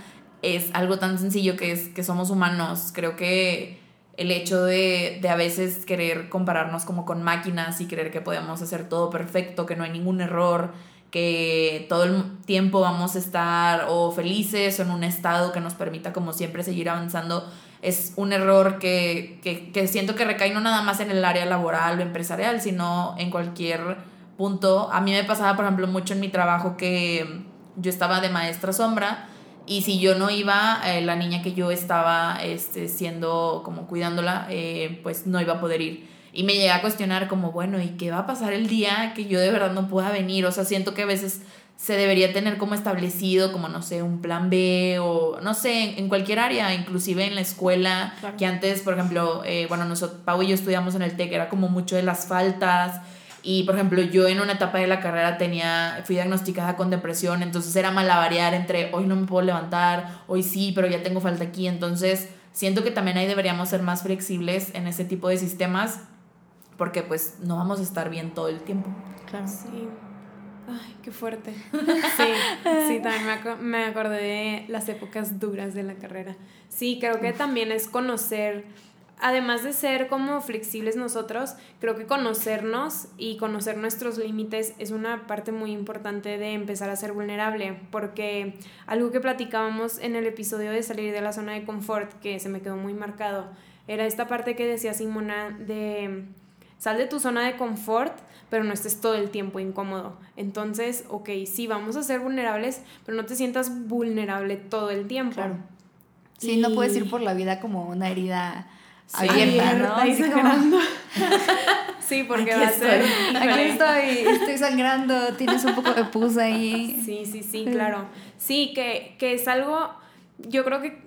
es algo tan sencillo que es que somos humanos. Creo que el hecho de, de, a veces querer compararnos como con máquinas y creer que podemos hacer todo perfecto, que no hay ningún error, que todo el tiempo vamos a estar o felices o en un estado que nos permita como siempre seguir avanzando, es un error que, que, siento que recae no nada más en el área laboral o empresarial, sino en cualquier punto. A mí me pasaba, por ejemplo, mucho en mi trabajo que yo estaba de maestra sombra Y si yo no iba, eh, la niña que yo estaba este, siendo como cuidándola, eh, pues no iba a poder ir. Y me llegué a cuestionar como, bueno, ¿y qué va a pasar el día que yo de verdad no pueda venir? O sea, siento que a veces se debería tener como establecido, como no sé, un plan B o no sé, en cualquier área, inclusive en la escuela, que antes, por ejemplo, eh, bueno, nosotros, Pau y yo estudiamos en el TEC, era como mucho de las faltas, y por ejemplo, yo en una etapa de la carrera tenía, fui diagnosticada con depresión, entonces era malavariar entre hoy no me puedo levantar, hoy sí, pero ya tengo falta aquí. Entonces, siento que también ahí deberíamos ser más flexibles en ese tipo de sistemas, porque pues no vamos a estar bien todo el tiempo. Claro. Sí. Ay, qué fuerte. Sí, sí, también me, me acordé de las épocas duras de la carrera. Sí, creo que también es conocer además de ser como flexibles nosotros, creo que conocernos y conocer nuestros límites es una parte muy importante de empezar a ser vulnerable, porque algo que platicábamos en el episodio de salir de la zona de confort, que se me quedó muy marcado, era esta parte que decía Simona de sal de tu zona de confort, pero no estés todo el tiempo incómodo. Entonces, ok, sí, vamos a ser vulnerables, pero no te sientas vulnerable todo el tiempo. Claro. Sí, no puedes ir por la vida como una herida abierta, ¿no? sí, porque va a ser. Aquí estoy, estoy sangrando, tienes un poco de pus ahí. Sí, sí, sí, claro. Sí, que, que es algo. Yo creo que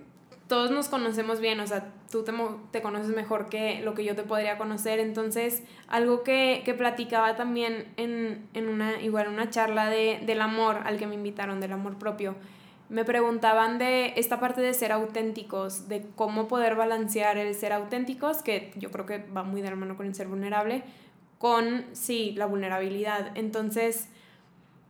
todos nos conocemos bien, o sea, tú te, te, conoces mejor que lo que yo te podría conocer. Entonces, algo que, que platicaba también en, en, una, igual una charla de, del amor al que me invitaron, del amor propio me preguntaban de esta parte de ser auténticos, de cómo poder balancear el ser auténticos, que yo creo que va muy de la mano con el ser vulnerable, con, sí, la vulnerabilidad. Entonces,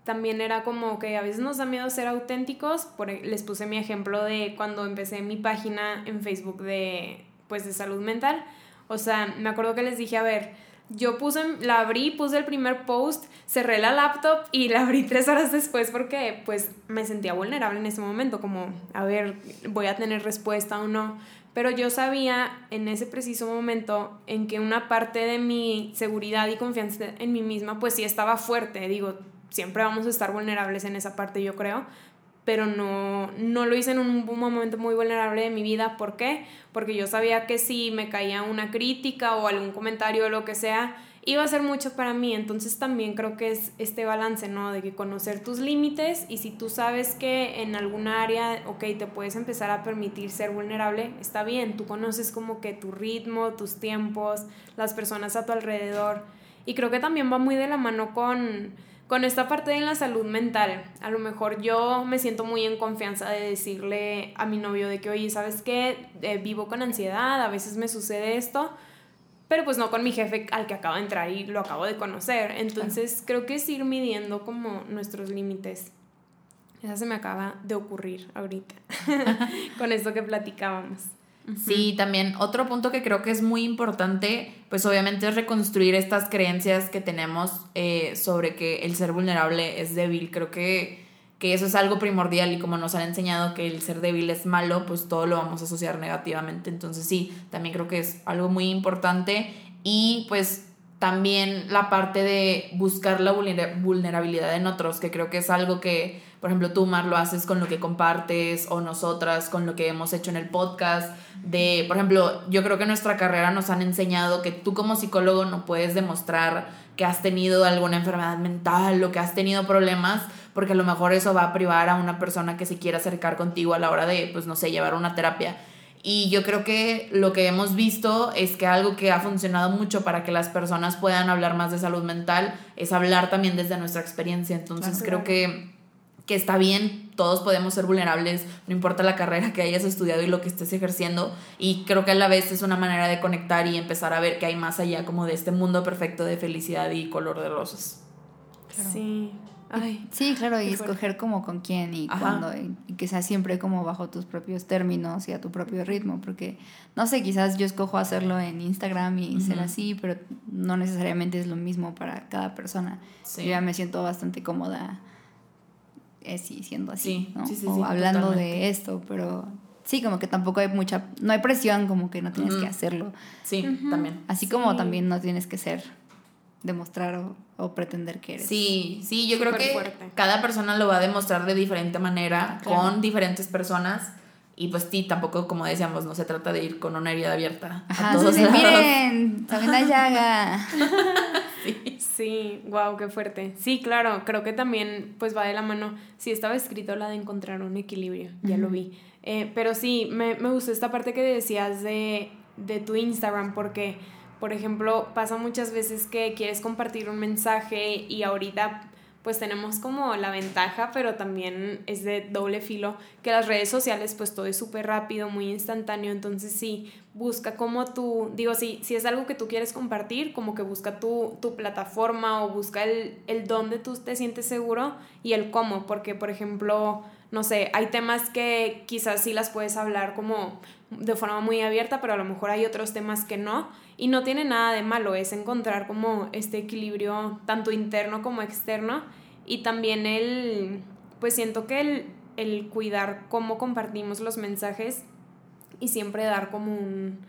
también era como que a veces nos da miedo ser auténticos. Por, e, les puse mi ejemplo de cuando empecé mi página en Facebook de, pues, de salud mental. O sea, me acuerdo que les dije, a ver, yo puse, la abrí, puse el primer post, cerré la laptop y la abrí tres horas después porque pues me sentía vulnerable en ese momento, como, a ver, voy a tener respuesta o no. Pero yo sabía en ese preciso momento en que una parte de mi seguridad y confianza en mí misma pues sí estaba fuerte. Digo, siempre vamos a estar vulnerables en esa parte, yo creo pero no, no lo hice en un, momento muy vulnerable de mi vida. ¿Por qué? Porque yo sabía que si me caía una crítica o algún comentario o lo que sea, iba a ser mucho para mí. Entonces también creo que es este balance, ¿no? De que conocer tus límites y si tú sabes que en alguna área, ok, te puedes empezar a permitir ser vulnerable, está bien. Tú conoces como que tu ritmo, tus tiempos, las personas a tu alrededor. Y creo que también va muy de la mano con con esta parte de la salud mental, a lo mejor yo me siento muy en confianza de decirle a mi novio de que, oye, ¿sabes qué? Eh, vivo con ansiedad, a veces me sucede esto, pero pues no con mi jefe al que acabo de entrar y lo acabo de conocer. Entonces creo que es ir midiendo como nuestros límites. Esa se me acaba de ocurrir ahorita con esto que platicábamos. Sí, también otro punto que creo que es muy importante, pues obviamente es reconstruir estas creencias que tenemos eh, sobre que el ser vulnerable es débil. Creo que, que eso es algo primordial y como nos han enseñado que el ser débil es malo, pues todo lo vamos a asociar negativamente. Entonces sí, también creo que es algo muy importante y pues también la parte de buscar la vulnerabilidad en otros, que creo que es algo que, por ejemplo, tú, Mar, lo haces con lo que compartes o nosotras con lo que hemos hecho en el podcast. De, por ejemplo, yo creo que nuestra carrera nos han enseñado que tú como psicólogo no puedes demostrar que has tenido alguna enfermedad mental o que has tenido problemas, porque a lo mejor eso va a privar a una persona que se quiera acercar contigo a la hora de, pues no sé, llevar una terapia. Y yo creo que lo que hemos visto es que algo que ha funcionado mucho para que las personas puedan hablar más de salud mental es hablar también desde nuestra experiencia. Entonces creo que, que está bien, todos podemos ser vulnerables, no importa la carrera que hayas estudiado y lo que estés ejerciendo. Y creo que a la vez es una manera de conectar y empezar a ver que hay más allá como de este mundo perfecto de felicidad y color de rosas. Sí, sí, claro, y escoger como con quién y cuándo, y, que sea siempre como bajo tus propios términos y a tu propio ritmo, porque no sé, quizás yo escojo hacerlo en Instagram y ser así, pero no necesariamente es lo mismo para cada persona. Yo ya me siento bastante cómoda eh, siendo así, ¿no? o hablando de esto, pero sí, como que tampoco hay mucha, no hay presión, como que no tienes que hacerlo. Sí, también. Así como también no tienes que ser demostrar o, pretender que eres. Sí, sí, yo creo que cada persona lo va a demostrar de diferente manera, con diferentes personas. Y pues sí, tampoco, como decíamos, no se trata de ir con una herida abierta. a todos miren, también la llaga. sí. sí, wow, qué fuerte. Sí, claro, creo que también pues va de la mano. Sí, estaba escrito la de encontrar un equilibrio, ya lo vi. Eh, pero sí, me, me gustó esta parte que decías de, de tu Instagram, porque por ejemplo, pasa muchas veces que quieres compartir un mensaje y ahorita pues tenemos como la ventaja, pero también es de doble filo, que las redes sociales pues todo es súper rápido, muy instantáneo, entonces sí, busca como tú, digo, si, si es algo que tú quieres compartir, como que busca tu, tu plataforma o busca el, el dónde tú te sientes seguro y el cómo, porque por ejemplo, no sé, hay temas que quizás sí las puedes hablar como de forma muy abierta, pero a lo mejor hay otros temas que no. Y no tiene nada de malo, es encontrar como este equilibrio tanto interno como externo. Y también el, pues siento que el, el cuidar cómo compartimos los mensajes y siempre dar como un,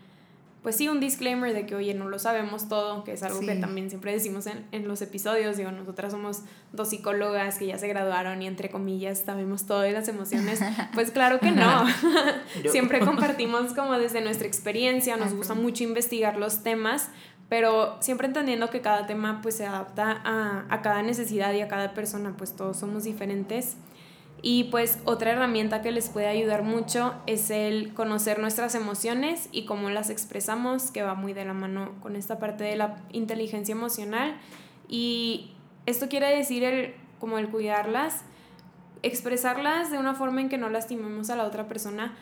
pues sí, un disclaimer de que, oye, no lo sabemos todo, que es algo que también siempre decimos en, en, los episodios. Digo, nosotras somos dos psicólogas que ya se graduaron y entre comillas sabemos todo de las emociones. Pues claro que no. siempre compartimos como desde nuestra experiencia, nos gusta mucho investigar los temas, pero siempre entendiendo que cada tema pues se adapta a, a cada necesidad y a cada persona, pues todos somos diferentes. Y pues otra herramienta que les puede ayudar mucho es el conocer nuestras emociones y cómo las expresamos, que va muy de la mano con esta parte de la inteligencia emocional. Y esto quiere decir el, como el cuidarlas, expresarlas de una forma en que no lastimemos a la otra persona,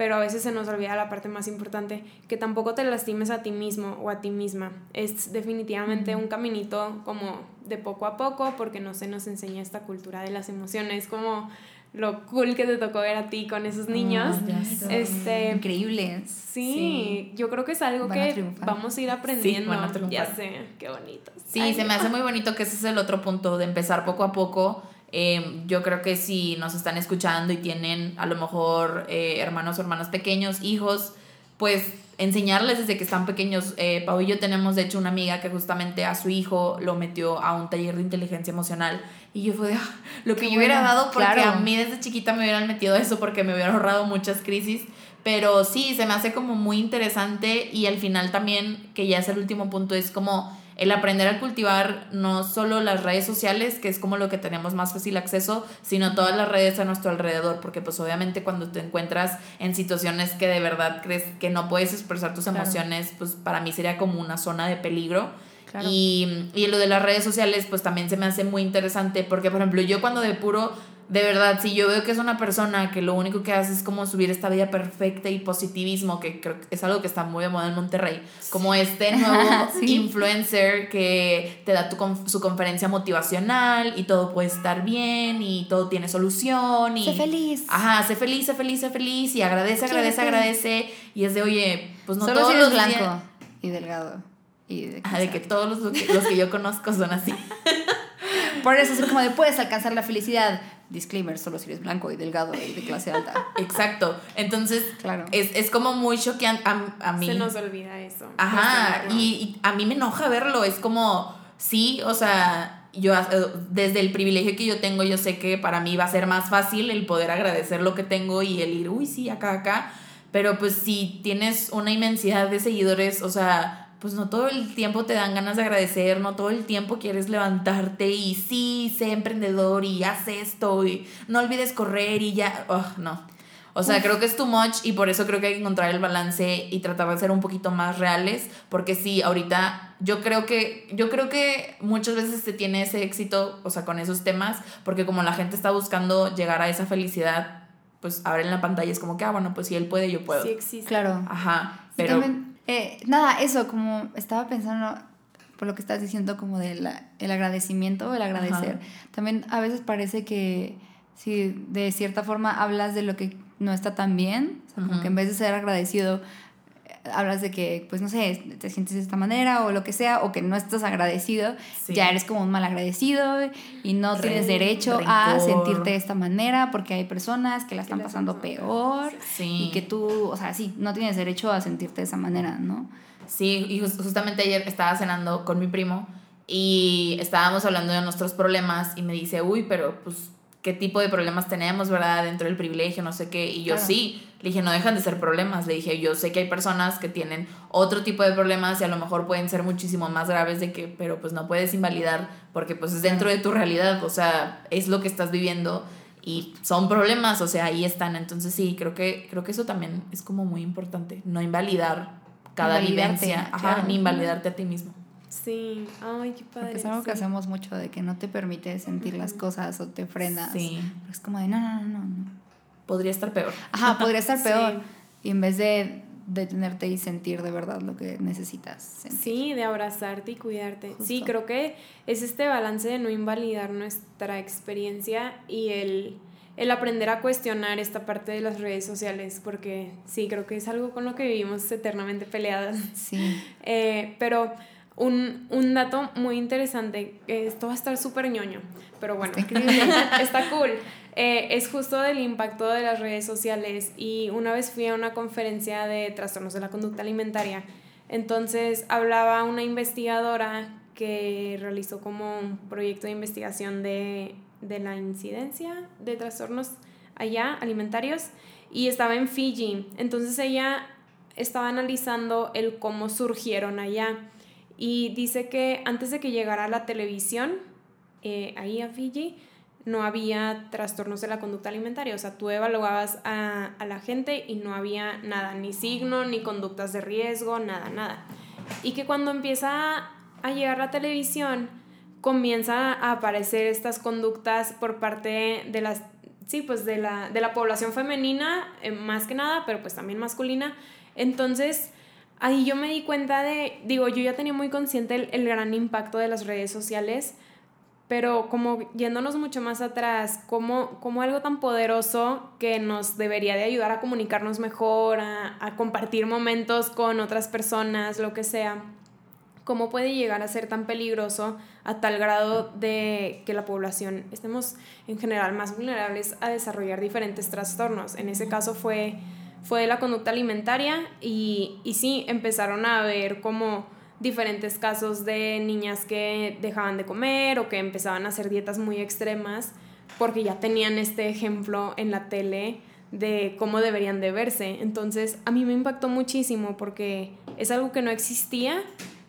pero a veces se nos olvida la parte más importante, que tampoco te lastimes a ti mismo o a ti misma. Es definitivamente un caminito como de poco a poco, porque no se nos enseña esta cultura de las emociones, como lo cool que te tocó ver a ti con esos niños. este, Increíble. Sí, yo creo que es algo que vamos a ir aprendiendo. ya sé, qué bonito. Sí, se me hace muy bonito que ese es el otro punto de empezar poco a poco Em, yo creo que si nos están escuchando y tienen a lo mejor eh, hermanos o hermanas pequeños, hijos, pues enseñarles desde que están pequeños. Eh, Pau y yo tenemos, de hecho, una amiga que justamente a su hijo lo metió a un taller de inteligencia emocional. Y yo fue de, ah, lo que yo hubiera dado, porque a mí desde chiquita me hubieran metido eso, porque me hubiera ahorrado muchas crisis. Pero sí, se me hace como muy interesante y al final también, que ya es el último punto, es como el aprender a cultivar no solo las redes sociales, que es como lo que tenemos más fácil acceso, sino todas las redes a nuestro alrededor, porque pues obviamente cuando te encuentras en situaciones que de verdad crees que no puedes expresar tus emociones, pues para mí sería como una zona de peligro. Y, y lo de las redes sociales, pues también se me hace muy interesante, porque por ejemplo yo cuando de puro de verdad, si yo veo que es una persona que lo único que hace es como subir esta vida perfecta y positivismo, que creo que es algo que está muy de moda en Monterrey, como este nuevo influencer que te da tu, su conferencia motivacional y todo puede estar bien y todo tiene solución y... Sé feliz. Ajá, sé feliz, sé feliz, sé feliz y agradece, agradece, agradece y es de, oye, pues no Solo todos los blanco y delgado. Y de, de que todos los, los que yo conozco son así. Por eso es como de puedes alcanzar la felicidad, disclaimer, solo si eres blanco y delgado y de clase alta. Exacto. Entonces, claro. es, es como muy choqueante a, mí. Se nos olvida eso. Ajá, y, a mí me enoja verlo, es como, sí, o sea, yo eh, desde el privilegio que yo tengo, yo sé que para mí va a ser más fácil el poder agradecer lo que tengo y el ir, uy, sí, acá, acá. Pero pues si tienes una inmensidad de seguidores, o sea, pues no todo el tiempo te dan ganas de agradecer, no todo el tiempo quieres levantarte y sí, sé emprendedor y haz esto y no olvides correr y ya, oh, no. O sea, creo que es too much y por eso creo que hay que encontrar el balance y tratar de ser un poquito más reales, porque sí, ahorita yo creo que yo creo que muchas veces se tiene ese éxito, o sea, con esos temas, porque como la gente está buscando llegar a esa felicidad, pues abren la pantalla es como que, ah, bueno, pues si él puede, yo puedo. Sí existe. Claro. Ajá, pero eh, nada, eso, como estaba pensando por lo que estás diciendo, como del el agradecimiento, el agradecer. También a veces parece que si de cierta forma hablas de lo que no está tan bien, o sea, como que en vez de ser agradecido, hablas de que, pues no sé, te sientes de esta manera o lo que sea, o que no estás agradecido, ya eres como un mal agradecido y no tienes derecho a sentirte de esta manera porque hay personas que la están pasando peor y que tú, o sea, sí, no tienes derecho a sentirte de esa manera, ¿no? Sí, y justamente ayer estaba cenando con mi primo y estábamos hablando de nuestros problemas y me dice, uy, pero pues, ¿qué tipo de problemas tenemos, verdad? Dentro del privilegio, no sé qué. Y yo sí, le dije, no dejan de ser problemas. Le dije, yo sé que hay personas que tienen otro tipo de problemas y a lo mejor pueden ser muchísimo más graves de que, pero pues no puedes invalidar porque pues es dentro de tu realidad, o sea, es lo que estás viviendo y son problemas, o sea, ahí están. Entonces sí, creo que, creo que eso también es como muy importante, no invalidar cada vivencia, ajá, ni invalidarte a ti mismo. Sí, ay, qué padre. Porque es algo que hacemos mucho de que no te permite sentir las cosas o te frenas. Sí. es como de no, no, no, no. Podría estar peor. Ajá, podría estar peor. Y en vez de detenerte y sentir de verdad lo que necesitas. Sentir. Sí, de abrazarte y cuidarte. Sí, creo que es este balance de no invalidar nuestra experiencia y el, el aprender a cuestionar esta parte de las redes sociales, porque sí, creo que es algo con lo que vivimos eternamente peleadas. Sí. Eh, pero un, un, dato muy interesante, esto va a estar súper ñoño, pero bueno, está, está cool. Eh, es justo del impacto de las redes sociales. Y una vez fui a una conferencia de trastornos de la conducta alimentaria, entonces hablaba una investigadora que realizó como un proyecto de investigación de, de la incidencia de trastornos allá alimentarios y estaba en Fiji, entonces ella estaba analizando el cómo surgieron allá y dice que antes de que llegara la televisión, eh, ahí a Fiji, no había trastornos de la conducta alimentaria. O sea, tú evaluabas a, a, la gente y no había nada, ni signo, ni conductas de riesgo, nada, nada. Y que cuando empieza a llegar la televisión, comienza a aparecer estas conductas por parte de las, sí, pues de la, de la población femenina, eh, más que nada, pero pues también masculina. Entonces, ahí yo me di cuenta de, digo, yo ya tenía muy consciente el, gran impacto de las redes sociales, pero como yéndonos mucho más atrás, como, como algo tan poderoso que nos debería de ayudar a comunicarnos mejor, a, compartir momentos con otras personas, lo que sea, cómo puede llegar a ser tan peligroso a tal grado de que la población estemos en general más vulnerables a desarrollar diferentes trastornos. En ese caso fue fue la conducta alimentaria y, y sí, empezaron a ver como diferentes casos de niñas que dejaban de comer o que empezaban a hacer dietas muy extremas porque ya tenían este ejemplo en la tele de cómo deberían de verse. Entonces a mí me impactó muchísimo porque es algo que no existía,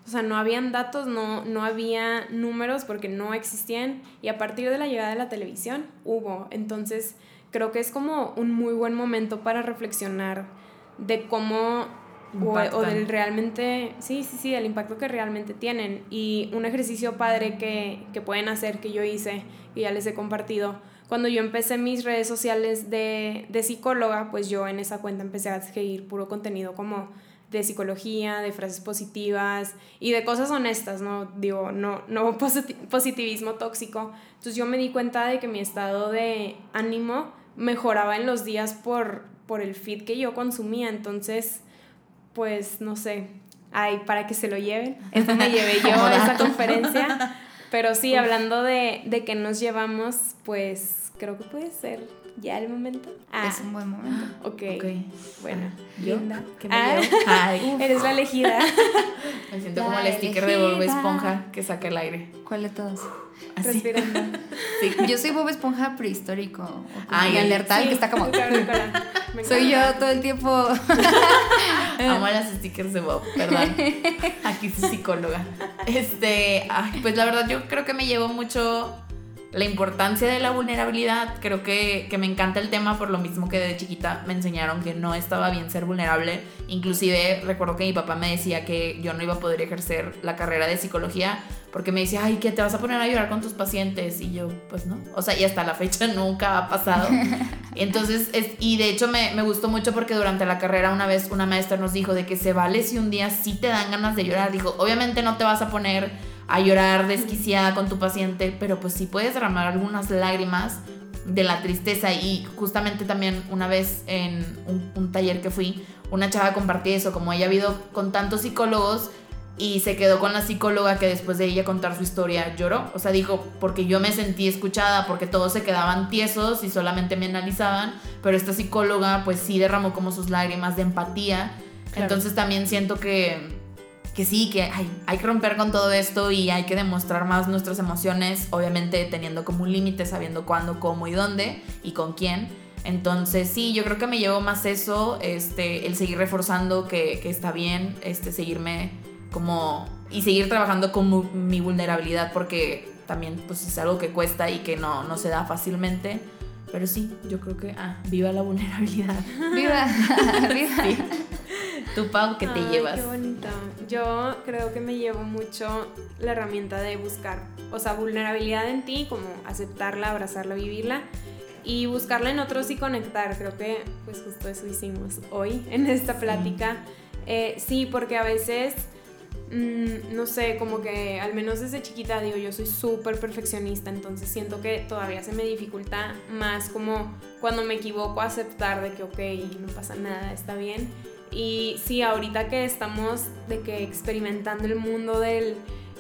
o sea, no habían datos, no, no había números porque no existían y a partir de la llegada de la televisión hubo. Entonces creo que es como un muy buen momento para reflexionar de cómo o, o, del realmente, sí, sí, sí, del impacto que realmente tienen. Y un ejercicio padre que, que pueden hacer, que yo hice, y ya les he compartido, cuando yo empecé mis redes sociales de, de psicóloga, pues yo en esa cuenta empecé a seguir puro contenido como de psicología, de frases positivas y de cosas honestas, ¿no? Digo, no, no positivismo tóxico. Entonces yo me di cuenta de que mi estado de ánimo mejoraba en los días por, por el feed que yo consumía. Entonces, pues no sé, ay, para que se lo lleven. Es donde llevé yo a esa conferencia. Pero sí, hablando de, de que nos llevamos, pues creo que puede ser ya el momento. Ah. Es un buen momento. Ok. okay. Bueno, ah, linda. ¿Qué me ah. Ay. Eres la elegida. Me siento como el sticker de Bob Esponja que saca el aire. ¿Cuál de todos? Respirando. Sí. Yo soy Bob Esponja prehistórico. Ay, alertal, que está como. soy yo todo el tiempo. Amo las stickers de Bob, perdón. Aquí soy psicóloga. Este, ay, pues la verdad, yo creo que me llevo mucho la importancia de la vulnerabilidad. Creo que, me encanta el tema por lo mismo que de chiquita me enseñaron que no estaba bien ser vulnerable. Inclusive recuerdo que mi papá me decía que yo no iba a poder ejercer la carrera de psicología porque me decía, ay, que te vas a poner a llorar con tus pacientes. Y yo, pues no. O sea, y hasta la fecha nunca ha pasado. Entonces, es, y de hecho me, me gustó mucho porque durante la carrera una vez una maestra nos dijo de que se vale si un día sí te dan ganas de llorar. Dijo, obviamente no te vas a poner a llorar desquiciada con tu paciente, pero pues sí puedes derramar algunas lágrimas de la tristeza y justamente también una vez en un, taller que fui, una chava compartía eso, como ella ha habido con tantos psicólogos y se quedó con la psicóloga que después de ella contar su historia lloró. O sea, dijo, porque yo me sentí escuchada, porque todos se quedaban tiesos y solamente me analizaban, pero esta psicóloga pues sí derramó como sus lágrimas de empatía. Entonces también siento que que sí, que hay, hay que romper con todo esto y hay que demostrar más nuestras emociones, obviamente teniendo como un límite, sabiendo cuándo, cómo y dónde y con quién. Entonces sí, yo creo que me llevo más eso, este, el seguir reforzando que, que está bien, este, seguirme como y seguir trabajando con mi vulnerabilidad porque también pues es algo que cuesta y que no, no se da fácilmente. Pero sí, yo creo que, ah, viva la vulnerabilidad. Viva, viva. Tu Pau, ¿qué te llevas? Qué bonito. Yo creo que me llevo mucho la herramienta de buscar, o sea, vulnerabilidad en ti, como aceptarla, abrazarla, vivirla y buscarla en otros y conectar. Creo que pues justo eso hicimos hoy en esta plática. Eh, sí, porque a veces Mm, no sé, como que al menos desde chiquita digo, yo soy súper perfeccionista, entonces siento que todavía se me dificulta más como cuando me equivoco aceptar de que, ok, no pasa nada, está bien. Y sí, ahorita que estamos de que experimentando el mundo del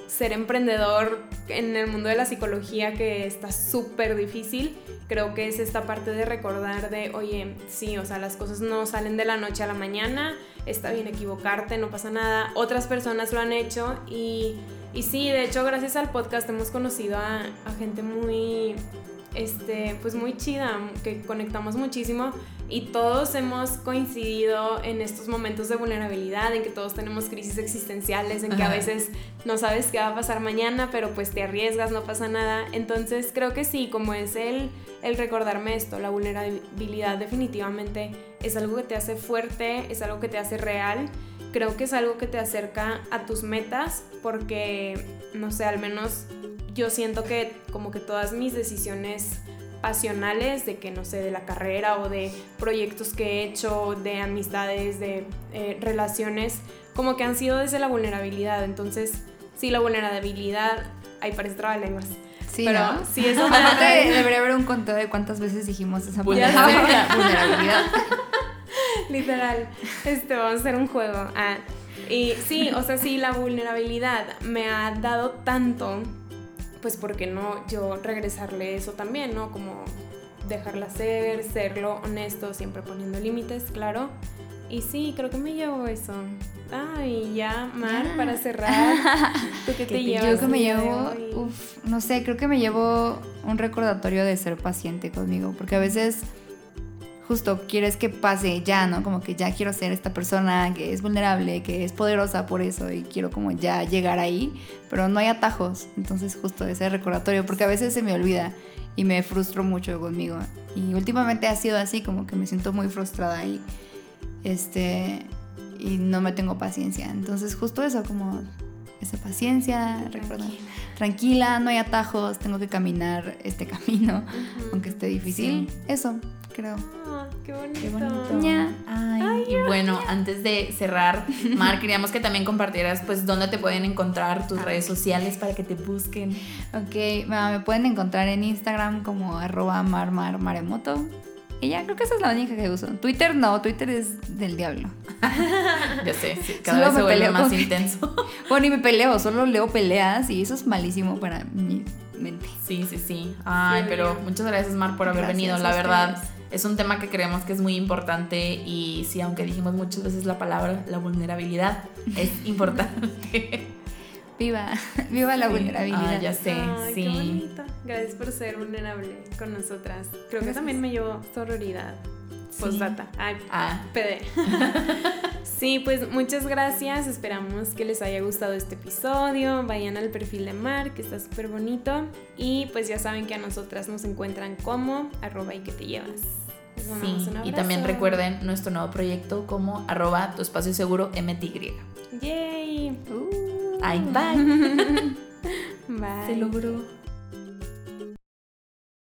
ser emprendedor en el mundo de la psicología que está súper difícil, creo que es esta parte de recordar de, oye, sí, o sea, las cosas no salen de la noche a la mañana, está bien equivocarte, no pasa nada, otras personas lo han hecho y, y sí, de hecho, gracias al podcast hemos conocido a, a gente muy este, pues muy chida, que conectamos muchísimo y todos hemos coincidido en estos momentos de vulnerabilidad, en que todos tenemos crisis existenciales, en que a veces no sabes qué va a pasar mañana, pero pues te arriesgas, no pasa nada. Entonces creo que sí, como es el, el recordarme esto, la vulnerabilidad definitivamente es algo que te hace fuerte, es algo que te hace real creo que es algo que te acerca a tus metas porque, no sé, al menos yo siento que como que todas mis decisiones pasionales de que no sé, de la carrera o de proyectos que he hecho, de amistades, de eh, relaciones, como que han sido desde la vulnerabilidad. Entonces, sí, la vulnerabilidad, ahí parece lenguas Sí, pero sí, eso debería haber un conteo de cuántas veces dijimos esa vulnerabilidad. Literal, este, vamos a hacer un juego. Ah, y sí, o sea, sí, la vulnerabilidad me ha dado tanto pues ¿por qué no yo regresarle eso también, ¿no? Como dejarla ser, serlo honesto, siempre poniendo límites, claro. Y sí, creo que me llevo eso. Ay, ya, Mar, para cerrar. ¿Tú qué te, llevas? Yo que me llevo, no sé, creo que me llevo un recordatorio de ser paciente conmigo, porque a veces justo quieres que pase ya, ¿no? Como que ya quiero ser esta persona que es vulnerable, que es poderosa por eso y quiero como ya llegar ahí, pero no hay atajos. Entonces justo ese recordatorio, porque a veces se me olvida y me frustro mucho conmigo. Y últimamente ha sido así, como que me siento muy frustrada y este y no me tengo paciencia. Entonces justo eso, como esa paciencia, tranquila. tranquila, no hay atajos, tengo que caminar este camino, aunque esté difícil. Eso, creo. Ah, qué bonito. y bueno, antes de cerrar, Mar, queríamos que también compartieras pues dónde te pueden encontrar tus redes sociales para que te busquen. Ok, me pueden encontrar en Instagram como arroba marmarmaremoto. Y ya, creo que esa es la única que uso. Twitter no, Twitter es del diablo. ya sé, cada vez se vuelve más intenso. bueno, y me peleo, solo leo peleas y eso es malísimo para mi mente. Sí, sí, sí. Ay, pero muchas gracias, Mar, por haber venido. La verdad, es un tema que creemos que es muy importante y sí, aunque dijimos muchas veces la palabra, la vulnerabilidad es importante. Viva, viva la vulnerabilidad. Ah, ya sé, sí. Qué bonito. Gracias por ser vulnerable con nosotras. Creo que también me llevó sororidad. Postdata. Ay, ah. PD. sí, pues muchas gracias. Esperamos que les haya gustado este episodio. Vayan al perfil de Mar, que está súper bonito. Y pues ya saben que a nosotras nos encuentran como arroba y que te llevas. Sí, y también recuerden nuestro nuevo proyecto como arroba tu espacio seguro MTY. Yay. Uh. Ay, bye. bye. Se logró.